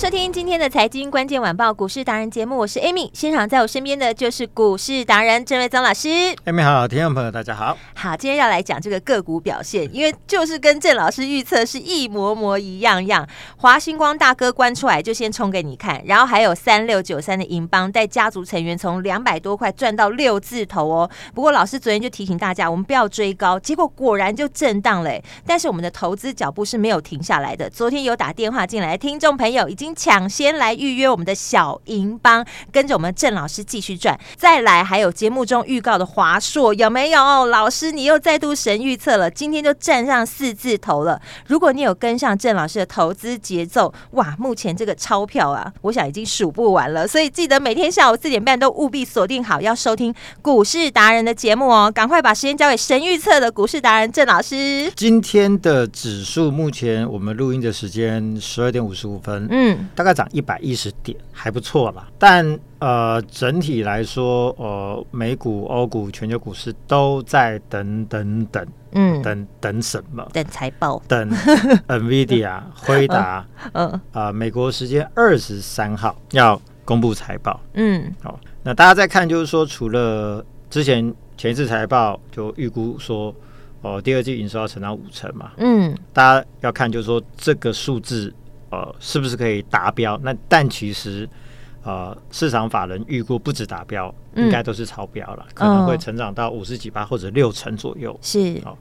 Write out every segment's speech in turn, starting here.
收听今天的财经关键晚报股市达人节目，我是 Amy，现场在我身边的就是股市达人郑瑞宗老师。Amy 好，听众朋友大家好。好，今天要来讲这个个股表现，因为就是跟郑老师预测是一模模一样样。华星光大哥关出来就先冲给你看，然后还有三六九三的银邦带家族成员从两百多块赚到六字头哦。不过老师昨天就提醒大家，我们不要追高，结果果然就震荡了。但是我们的投资脚步是没有停下来的。昨天有打电话进来的听众朋友。已经抢先来预约我们的小银帮，跟着我们郑老师继续赚。再来，还有节目中预告的华硕有没有？老师，你又再度神预测了，今天就站上四字头了。如果你有跟上郑老师的投资节奏，哇，目前这个钞票啊，我想已经数不完了。所以记得每天下午四点半都务必锁定好，要收听股市达人的节目哦。赶快把时间交给神预测的股市达人郑老师。今天的指数，目前我们录音的时间十二点五十五分，嗯。大概涨一百一十点，还不错啦。但呃，整体来说，呃，美股、欧股、全球股市都在等等等，嗯，等等什么？等财报，等 NVIDIA、辉达，嗯啊，美国时间二十三号要公布财报，嗯，好。那大家在看，就是说，除了之前前一次财报就预估说，哦、呃，第二季营收要成长五成嘛，嗯，大家要看，就是说这个数字。呃，是不是可以达标？那但其实，呃，市场法人预估不止达标，嗯、应该都是超标了，可能会成长到五十几趴或者六成左右。是哦，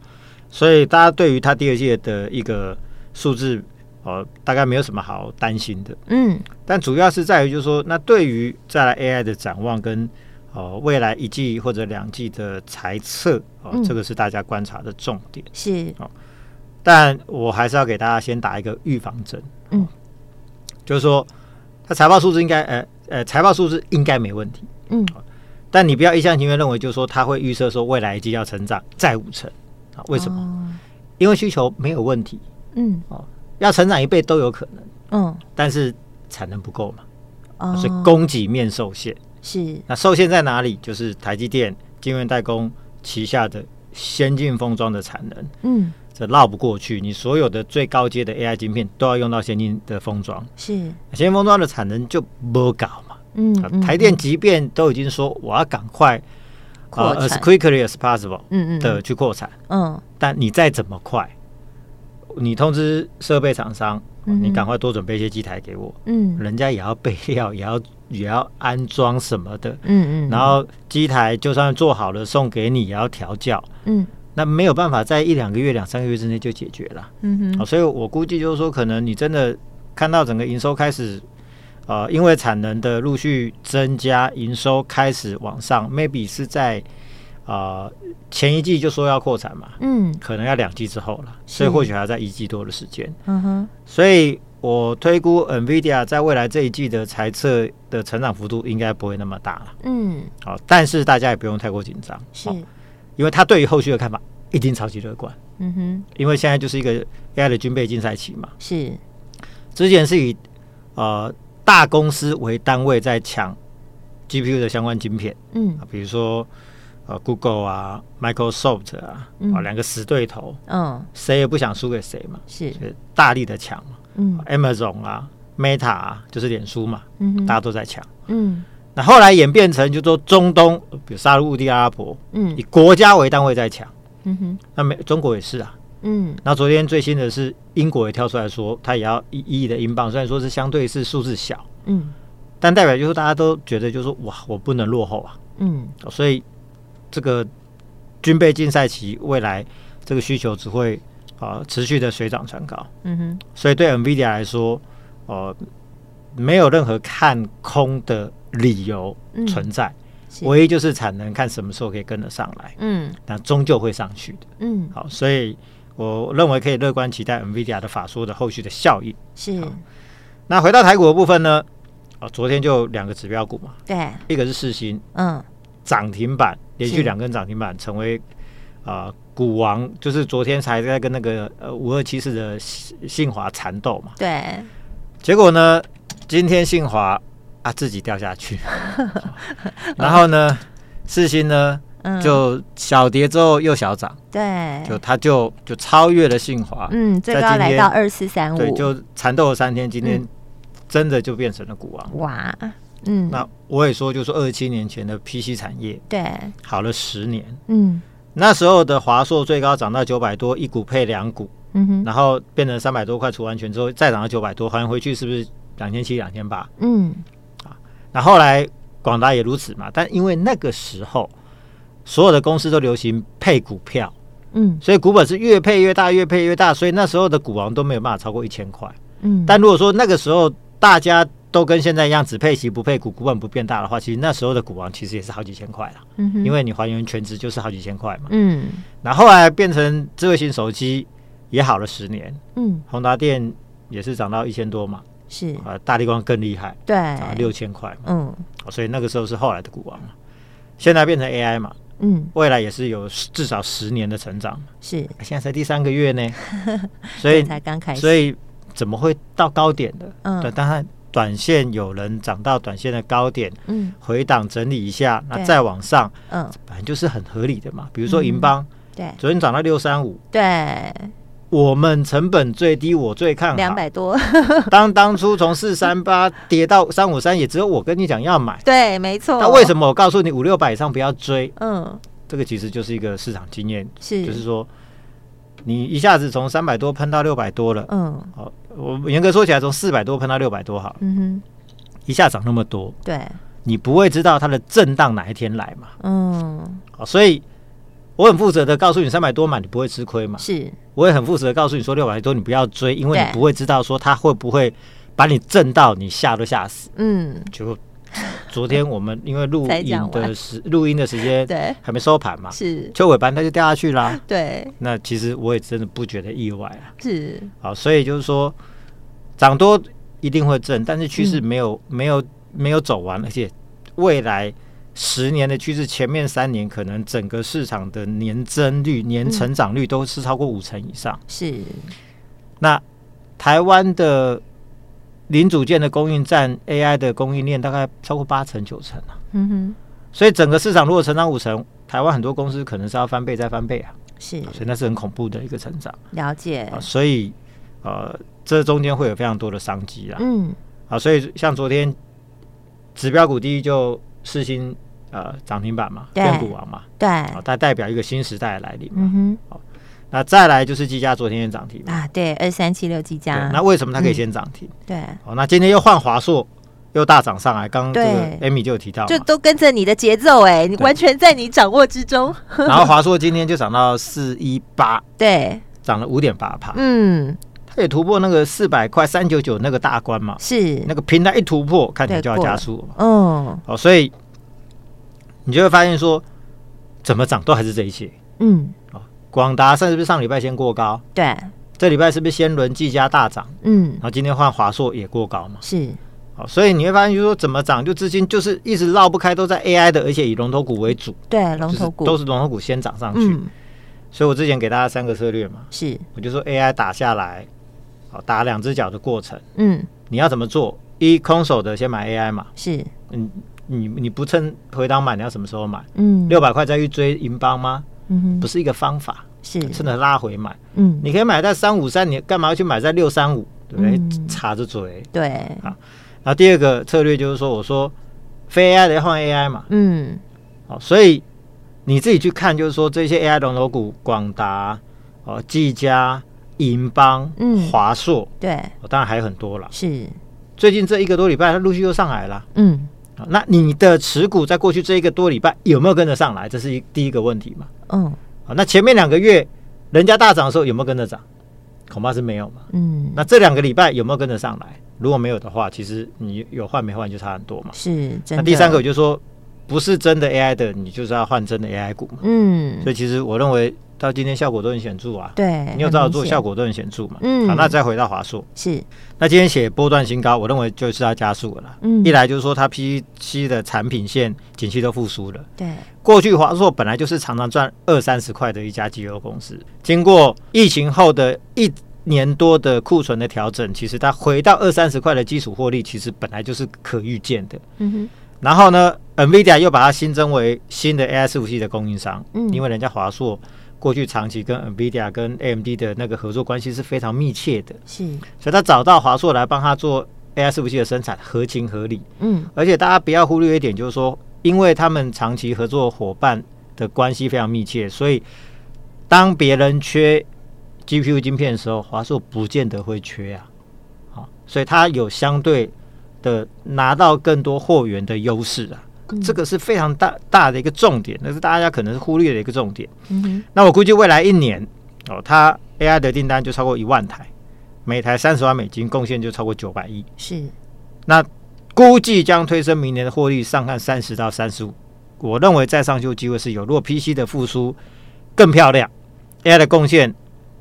所以大家对于它第二季的一个数字，呃，大概没有什么好担心的。嗯，但主要是在于，就是说，那对于再来 AI 的展望跟呃未来一季或者两季的财测，哦、这个是大家观察的重点。是哦。但我还是要给大家先打一个预防针，嗯，就是说，它财报数字应该，呃呃，财报数字应该没问题，嗯，但你不要一厢情愿认为，就是说它会预测说未来一季要成长再五成，啊，为什么？哦、因为需求没有问题，嗯，哦，要成长一倍都有可能，嗯，但是产能不够嘛，哦，所以供给面受限，是，那受限在哪里？就是台积电晶圆代工旗下的先进封装的产能，嗯。这绕不过去，你所有的最高阶的 AI 晶片都要用到先进的封装，是。先进封装的产能就不搞嘛。嗯，嗯，台电即便都已经说我要赶快扩产、uh, as quickly as possible，嗯嗯的去扩产，嗯，嗯，但你再怎么快，你通知设备厂商，嗯、你赶快多准备一些机台给我，嗯，人家也要备料，也要也要安装什么的，嗯嗯，然后机台就算做好了送给你，也要调教，嗯。那没有办法在一两个月、两三个月之内就解决了。嗯哼，所以我估计就是说，可能你真的看到整个营收开始，呃，因为产能的陆续增加，营收开始往上，maybe 是在呃前一季就说要扩产嘛，嗯，可能要两季之后了，所以或许还要在一季多的时间。嗯哼，所以我推估 NVIDIA 在未来这一季的财测的成长幅度应该不会那么大了。嗯，好，但是大家也不用太过紧张。是。因为他对于后续的看法一定超级乐观，嗯哼，因为现在就是一个 AI 的军备竞赛期嘛，是，之前是以呃大公司为单位在抢 GPU 的相关晶片，嗯，比如说呃 Google 啊、Microsoft 啊，啊两个死对头，嗯，谁也不想输给谁嘛，是，大力的抢。嘛，嗯，Amazon 啊、Meta 啊，就是脸书嘛，嗯，大家都在抢，嗯。那后来演变成，就说中东，比如沙乌地阿拉伯，嗯，以国家为单位在抢，嗯哼，那美中国也是啊，嗯，那昨天最新的是英国也跳出来说，他也要一亿的英镑，虽然说是相对是数字小，嗯，但代表就是大家都觉得就是说哇，我不能落后啊，嗯，所以这个军备竞赛期未来这个需求只会啊、呃、持续的水涨船高，嗯哼，所以对 NVIDIA 来说，呃。没有任何看空的理由存在，嗯、唯一就是产能看什么时候可以跟得上来。嗯，那终究会上去的。嗯，好，所以我认为可以乐观期待 NVIDIA 的法说的后续的效应。是。那回到台股的部分呢？啊，昨天就两个指标股嘛，对，一个是世新，嗯，涨停板，连续两根涨停板，成为啊、呃、股王，就是昨天才在跟那个呃五二七四的信华缠斗嘛，对，结果呢，今天信华啊自己掉下去，然后呢，四星呢、嗯、就小跌之后又小涨，对，就它就就超越了信华，嗯，最高来到二四三五，对，就缠斗了三天，今天。嗯真的就变成了股王哇！嗯，那我也说，就是二十七年前的 PC 产业，对，好了十年，嗯，那时候的华硕最高涨到九百多，一股配两股，嗯哼，然后变成三百多块除完全之后，再涨到九百多，还回去是不是两千七、两千八？嗯，啊，那后来广达也如此嘛，但因为那个时候所有的公司都流行配股票，嗯，所以股本是越配越大，越配越大，所以那时候的股王都没有办法超过一千块，嗯，但如果说那个时候大家都跟现在一样，只配息不配股，股本不变大的话，其实那时候的股王其实也是好几千块了。嗯哼，因为你还原全值就是好几千块嘛。嗯，那后来变成智慧型手机也好了十年。嗯，宏达电也是涨到一千多嘛。是啊，大立光更厉害，对，啊六千块嘛。嗯，所以那个时候是后来的股王嘛。现在变成 AI 嘛。嗯，未来也是有至少十年的成长。是，现在才第三个月呢，所以才刚开始，所以。怎么会到高点的？嗯，对，当然短线有人涨到短线的高点，嗯，回档整理一下，那再往上，嗯，反正就是很合理的嘛。比如说银邦，对，昨天涨到六三五，对，我们成本最低，我最看好。两百多。当当初从四三八跌到三五三，也只有我跟你讲要买，对，没错。那为什么我告诉你五六百以上不要追？嗯，这个其实就是一个市场经验，是，就是说。你一下子从三百多喷到六百多了，嗯，好，我严格说起来，从四百多喷到六百多，好，嗯哼，一下涨那么多，对，你不会知道它的震荡哪一天来嘛，嗯，好，所以我很负责的告诉你三百多买，你不会吃亏嘛，是，我也很负责的告诉你说六百多你不要追，因为你不会知道说它会不会把你震到你吓都吓死，嗯，就。昨天我们因为录 音的时录音的时间对。还没收盘嘛，是。就尾盘它就掉下去啦。对，那其实我也真的不觉得意外啊。是，好，所以就是说涨多一定会震，但是趋势没有、嗯、没有没有走完，而且未来十年的趋势，前面三年可能整个市场的年增率、年成长率都是超过五成以上。是，那台湾的。零组件的供应占 AI 的供应链大概超过八成九成啊，嗯哼，所以整个市场如果成长五成，台湾很多公司可能是要翻倍再翻倍啊，是，所以那是很恐怖的一个成长。了解。啊，所以呃，这中间会有非常多的商机啦，嗯，啊，所以像昨天指标股第一就世芯呃涨停板嘛，变股王嘛，对，啊，它代表一个新时代的来临嘛，嗯哼，好。那再来就是技嘉昨天也涨停啊，对，二三七六技嘉。那为什么它可以先涨停？对，哦，那今天又换华硕，又大涨上来。刚刚这个 Amy 就有提到，就都跟着你的节奏，哎，你完全在你掌握之中。然后华硕今天就涨到四一八，对，涨了五点八帕。嗯，它也突破那个四百块三九九那个大关嘛，是那个平台一突破，看起来就要加速。嗯，哦，所以你就会发现说，怎么涨都还是这一些。嗯。广达是不是上礼拜先过高？对，这礼拜是不是先轮技嘉大涨？嗯，然后今天换华硕也过高嘛？是，好，所以你会发现，就是说怎么涨，就资金就是一直绕不开，都在 AI 的，而且以龙头股为主。对，龙头股都是龙头股先涨上去。嗯，所以我之前给大家三个策略嘛，是，我就说 AI 打下来，好，打两只脚的过程，嗯，你要怎么做？一空手的先买 AI 嘛，是，嗯，你你不趁回档买，你要什么时候买？嗯，六百块再去追银邦吗？嗯哼，不是一个方法。是趁着拉回买，嗯，你可以买在三五三，你干嘛要去买在六三五？对不对？插着嘴，对，啊。然后第二个策略就是说，我说非 AI 的要换 AI 嘛，嗯，好，所以你自己去看，就是说这些 AI 龙头股，广达、哦，技嘉、银邦、嗯，华硕，对，当然还有很多了。是，最近这一个多礼拜，它陆续又上来了，嗯，好，那你的持股在过去这一个多礼拜有没有跟得上来？这是一第一个问题嘛，嗯。那前面两个月人家大涨的时候有没有跟着涨？恐怕是没有嘛。嗯，那这两个礼拜有没有跟得上来？如果没有的话，其实你有换没换就差很多嘛。是，那第三个我就是说，不是真的 AI 的，你就是要换真的 AI 股嘛。嗯，所以其实我认为到今天效果都很显著啊。对，你有照做，效果都很显著嘛。嗯，好，那再回到华硕，是，那今天写波段新高，我认为就是要加速了啦。嗯，一来就是说它 PC 的产品线景气都复苏了。对，过去华硕本来就是常常赚二三十块的一家机油公司，经过疫情后的一年多的库存的调整，其实它回到二三十块的基础获利，其实本来就是可预见的。嗯哼。然后呢，NVIDIA 又把它新增为新的 AI 伺服器的供应商。嗯。因为人家华硕过去长期跟 NVIDIA 跟 AMD 的那个合作关系是非常密切的。是。所以他找到华硕来帮他做 AI 伺服器的生产，合情合理。嗯。而且大家不要忽略一点，就是说，因为他们长期合作伙伴的关系非常密切，所以当别人缺。GPU 晶片的时候，华硕不见得会缺啊，好，所以它有相对的拿到更多货源的优势啊，嗯、这个是非常大大的一个重点，那是大家可能是忽略的一个重点。嗯，那我估计未来一年哦，它 AI 的订单就超过一万台，每台三十万美金，贡献就超过九百亿。是，那估计将推升明年的获利上看三十到三十五，我认为再上修机会是有。如果 PC 的复苏更漂亮，AI 的贡献。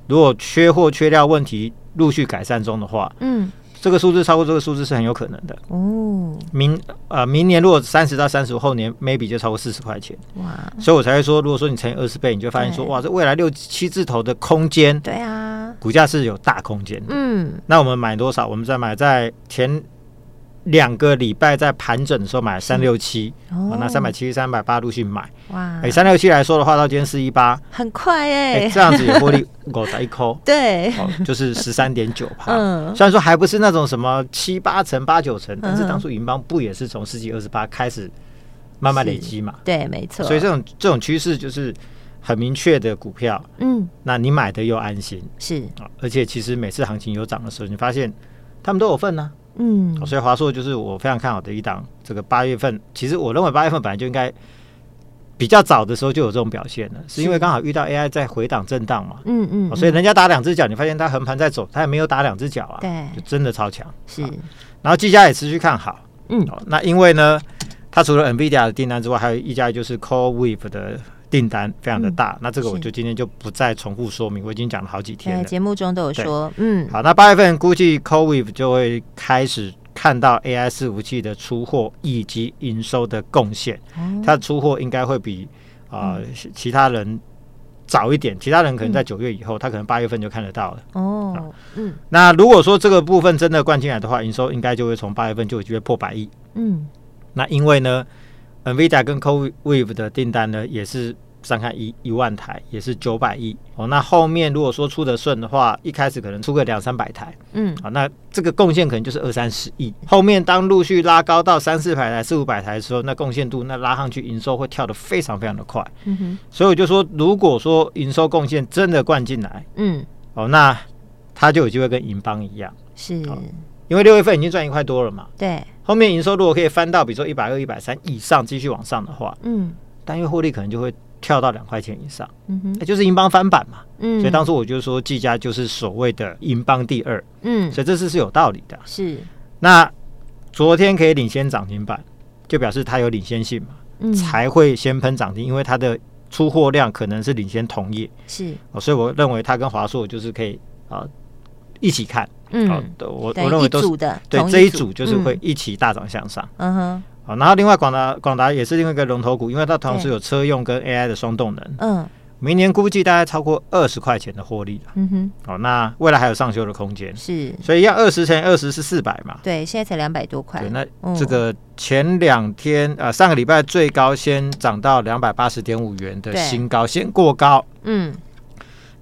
如果缺货缺料问题陆续改善中的话，嗯，这个数字超过这个数字是很有可能的哦。明呃明年如果三十到三十五，后年 maybe 就超过四十块钱哇，所以我才会说，如果说你乘以二十倍，你就发现说哇，这未来六七字头的空间，对啊，股价是有大空间。嗯，那我们买多少？我们再买在前。两个礼拜在盘整的时候买三六七，那三百七、三百八陆续买。哇！哎，三六七来说的话，到今天四一八，很快哎、欸，这样子也获利五十一扣，对，就是十三点九趴。嗯，虽然说还不是那种什么七八成、八九成，但是当初银邦不也是从十几二十八开始慢慢累积嘛？对，没错。所以这种这种趋势就是很明确的股票，嗯，那你买的又安心，是啊，而且其实每次行情有涨的时候，你发现他们都有份呢、啊。嗯，所以华硕就是我非常看好的一档。这个八月份，其实我认为八月份本来就应该比较早的时候就有这种表现了，是因为刚好遇到 AI 在回档震荡嘛。嗯嗯，所以人家打两只脚，你发现它横盘在走，它也没有打两只脚啊。对，就真的超强。是，然后技嘉也持续看好。嗯，那因为呢，它除了 NVIDIA 的订单之外，还有一家就是 CoreWeave 的。订单非常的大，嗯、那这个我就今天就不再重复说明，我已经讲了好几天了，节目中都有说，嗯，好，那八月份估计 CoreWeave 就会开始看到 AI 伺服器的出货以及营收的贡献，哦、它的出货应该会比啊、呃嗯、其他人早一点，其他人可能在九月以后，他、嗯、可能八月份就看得到了，哦，嗯，那如果说这个部分真的灌进来的话，营收应该就会从八月份就会破百亿，嗯，那因为呢。NVIDIA 跟 CoreWeave 的订单呢，也是上看一一万台，也是九百亿哦。那后面如果说出得顺的话，一开始可能出个两三百台，嗯，好，那这个贡献可能就是二三十亿。后面当陆续拉高到三四百台、四五百台的时候，那贡献度那拉上去，营收会跳得非常非常的快。嗯哼，所以我就说，如果说营收贡献真的灌进来，嗯，哦，那它就有机会跟银邦一样，是，因为六月份已经赚一块多了嘛，对。后面营收如果可以翻到，比如说一百二、一百三以上，继续往上的话，嗯，单月获利可能就会跳到两块钱以上，嗯哼，就是银邦翻版嘛，嗯，所以当初我就说技嘉就是所谓的银邦第二，嗯，所以这次是有道理的，是。那昨天可以领先涨停板，就表示它有领先性嘛，嗯，才会先喷涨停，因为它的出货量可能是领先同业，是，哦所以我认为它跟华硕就是可以啊一起看。嗯，好的，我我认为都是对这一组就是会一起大涨向上。嗯哼，好，然后另外广达广达也是另外一个龙头股，因为它同时有车用跟 AI 的双动能。嗯，明年估计大概超过二十块钱的获利。嗯哼，好，那未来还有上修的空间。是，所以要二十乘以二十是四百嘛？对，现在才两百多块。对，那这个前两天啊上个礼拜最高先涨到两百八十点五元的新高，先过高。嗯。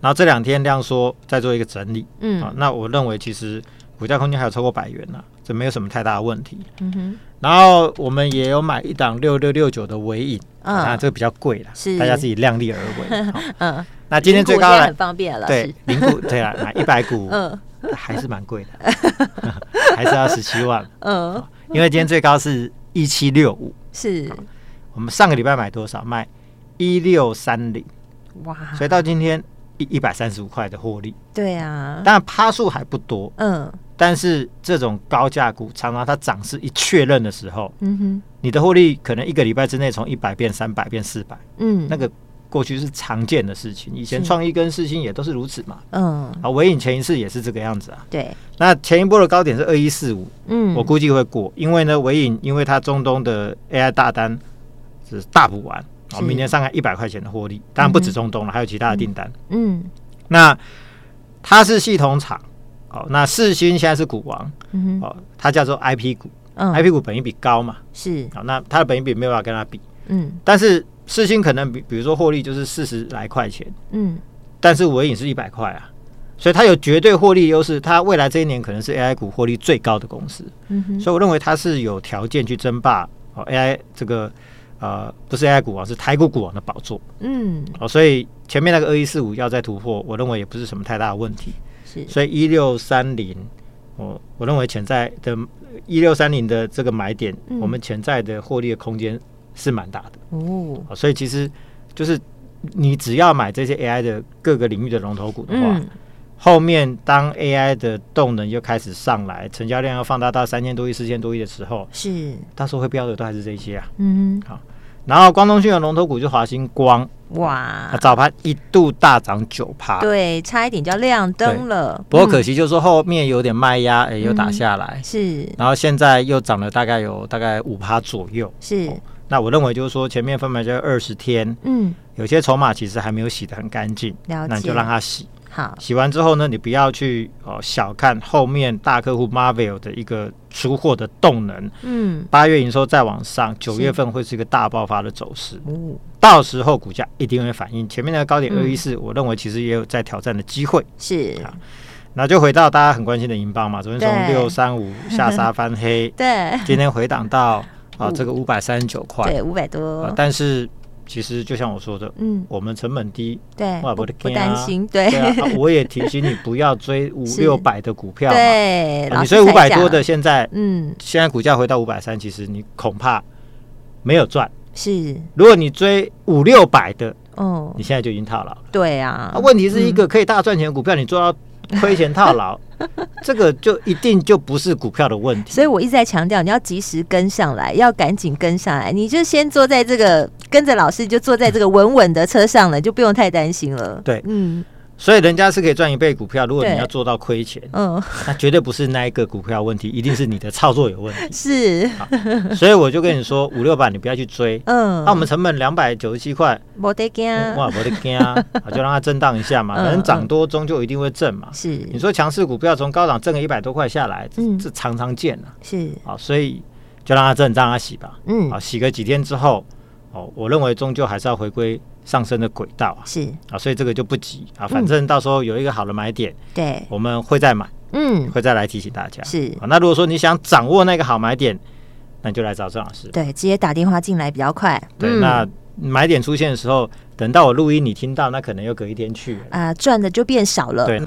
然后这两天量缩，再做一个整理，嗯，好，那我认为其实股价空间还有超过百元呢，这没有什么太大的问题。嗯哼，然后我们也有买一档六六六九的纬颖，啊，这个比较贵了，是大家自己量力而为。嗯，那今天最高了很方便了，对，零股对啊，买一百股，嗯，还是蛮贵的，还是要十七万，嗯，因为今天最高是一七六五，是我们上个礼拜买多少？卖一六三零，哇，所以到今天。一一百三十五块的获利。对啊，当然趴数还不多，嗯，但是这种高价股常常它涨势一确认的时候，嗯哼，你的获利可能一个礼拜之内从一百变三百变四百，嗯，那个。过去是常见的事情，以前创意跟世芯也都是如此嘛。嗯，啊，尾影前一次也是这个样子啊。对，那前一波的高点是二一四五，嗯，我估计会过，因为呢，尾影因为它中东的 AI 大单是大补完，啊，明年上看一百块钱的获利，当然不止中东了，还有其他的订单。嗯，那它是系统厂，哦，那世芯现在是股王，哦，它叫做 IP 股，IP 股本益比高嘛，是，好，那它的本益比没有办法跟它比，嗯，但是。世芯可能比比如说获利就是四十来块钱，嗯，但是纬颖是一百块啊，所以它有绝对获利优势，它未来这一年可能是 AI 股获利最高的公司，嗯哼，所以我认为它是有条件去争霸哦 AI 这个呃不是 AI 股王是台股股王的宝座，嗯，哦，所以前面那个二一四五要再突破，我认为也不是什么太大的问题，是，所以一六三零，我我认为潜在的一六三零的这个买点，嗯、我们潜在的获利的空间。是蛮大的。哦，所以其实就是你只要买这些 AI 的各个领域的龙头股的话，嗯、后面当 AI 的动能又开始上来，成交量要放大到三千多亿、四千多亿的时候，是。到时候会标的都还是这些啊。嗯，好，然后光通讯的龙头股就华星光，哇，早盘一度大涨九趴，对，差一点就要亮灯了。不过可惜就是说后面有点卖压，哎、欸，又打下来，嗯、是，然后现在又涨了大概有大概五趴左右，是。那我认为就是说，前面分买就二十天，嗯，有些筹码其实还没有洗得很干净，那你就让它洗。好，洗完之后呢，你不要去哦小看后面大客户 Marvell 的一个出货的动能，嗯，八月营收再往上，九月份会是一个大爆发的走势，哦，到时候股价一定会反应。前面那个高点二一四，我认为其实也有在挑战的机会，是。啊。那就回到大家很关心的银邦嘛，昨天从六三五 下杀翻黑，对，今天回档到。啊，这个五百三十九块，对，五百多。啊，但是其实就像我说的，嗯，我们成本低，对，不担心，对。我也提醒你不要追 五六百的股票，对，你追五百多的，现在，嗯，现在股价回到五百三，其实你恐怕没有赚。是，如果你追五六百的，哦，你现在就已经套牢。对啊，问题是一个可以大赚钱的股票，你做到。亏钱套牢，这个就一定就不是股票的问题。所以我一直在强调，你要及时跟上来，要赶紧跟上来。你就先坐在这个，跟着老师就坐在这个稳稳的车上了，就不用太担心了。对，嗯。所以人家是可以赚一倍股票，如果你要做到亏钱，嗯，那绝对不是那一个股票问题，一定是你的操作有问题。是，所以我就跟你说，五六百你不要去追，嗯，那我们成本两百九十七块，没得惊，哇，没得惊啊，就让它震荡一下嘛，反正涨多终究一定会震嘛。是，你说强势股票从高档挣个一百多块下来，这常常见啊。是，好，所以就让它震，让它洗吧。嗯，啊，洗个几天之后，哦，我认为终究还是要回归。上升的轨道啊，是啊，所以这个就不急啊，反正到时候有一个好的买点，对，我们会再买，嗯，会再来提醒大家。是啊，那如果说你想掌握那个好买点，那你就来找郑老师，对，直接打电话进来比较快。对，那买点出现的时候。等到我录音，你听到那可能又隔一天去啊，赚的就变少了。对，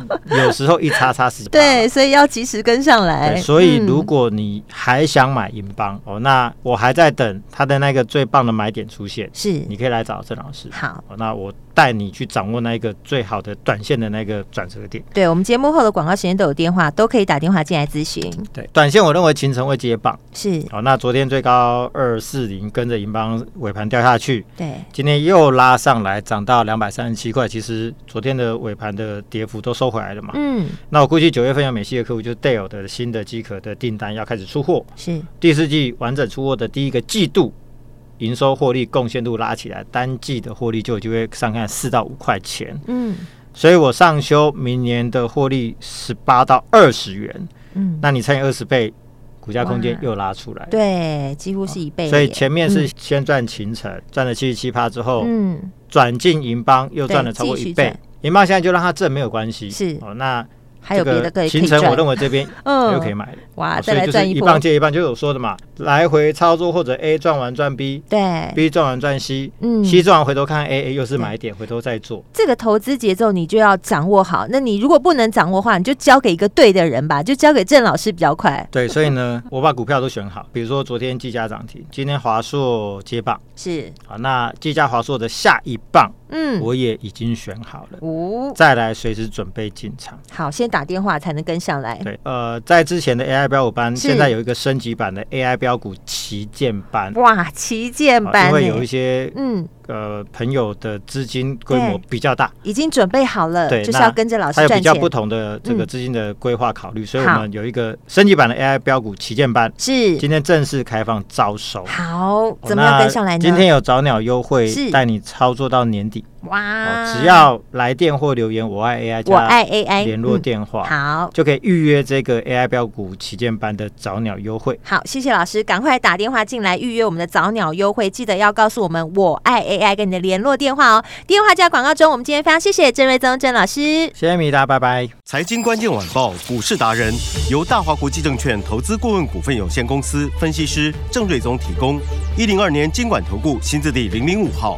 有时候一叉叉十。对，所以要及时跟上来。所以如果你还想买银邦哦，那我还在等他的那个最棒的买点出现。是，你可以来找郑老师。好，那我带你去掌握那一个最好的短线的那个转折点。对，我们节目后的广告时间都有电话，都可以打电话进来咨询。对，短线我认为秦晨会接棒。是，哦，那昨天最高二四零，跟着银邦尾盘掉下去。对，今天又拉上来，涨到两。百三十七块，其实昨天的尾盘的跌幅都收回来了嘛。嗯，那我估计九月份有美系的客户，就是 Dell 的新的机壳的订单要开始出货，是第四季完整出货的第一个季度，营收获利贡献度拉起来，单季的获利就有机会上看四到五块钱。嗯，所以我上修明年的获利十八到二十元。嗯，那你乘以二十倍，股价空间又拉出来，对，几乎是一倍。所以前面是先赚秦城，赚了七十七趴之后，嗯。转进银邦又赚了超过一倍，银邦现在就让它挣没有关系。是哦，那还有别的可以行程，我认为这边 嗯又可以买哇，再来赚一一棒接一棒，就是我说的嘛，来回操作或者 A 赚完赚 B，对，B 赚完赚 C，嗯，C 赚完回头看 A，A 又是买点，回头再做。这个投资节奏你就要掌握好。那你如果不能掌握的话，你就交给一个对的人吧，就交给郑老师比较快。对，所以呢，我把股票都选好，比如说昨天技嘉涨停，今天华硕接棒，是好，那技嘉华硕的下一棒。嗯，我也已经选好了，哦，再来随时准备进场。好，先打电话才能跟上来。对，呃，在之前的 AI 标股班，现在有一个升级版的 AI 标股旗舰班。哇，旗舰班，因为有一些嗯。呃，朋友的资金规模比较大，已经准备好了，对，就是要跟着老师赚钱。还有比较不同的这个资金的规划考虑，所以我们有一个升级版的 AI 标股旗舰班，是今天正式开放招收。好，怎么样跟上来呢？今天有早鸟优惠，带你操作到年底。哇！只要来电或留言“我爱 AI”，我爱 AI 联络电话，好，就可以预约这个 AI 标股旗舰班的早鸟优惠。好，谢谢老师，赶快打电话进来预约我们的早鸟优惠，记得要告诉我们“我爱 AI” 跟你的联络电话哦。电话在广告中，我们今天非常谢谢郑瑞宗郑老师，谢谢米达，拜拜。财经关键晚报股市达人由大华国际证券投资顾问股份有限公司分析师郑瑞宗提供，一零二年经管投顾新字第零零五号。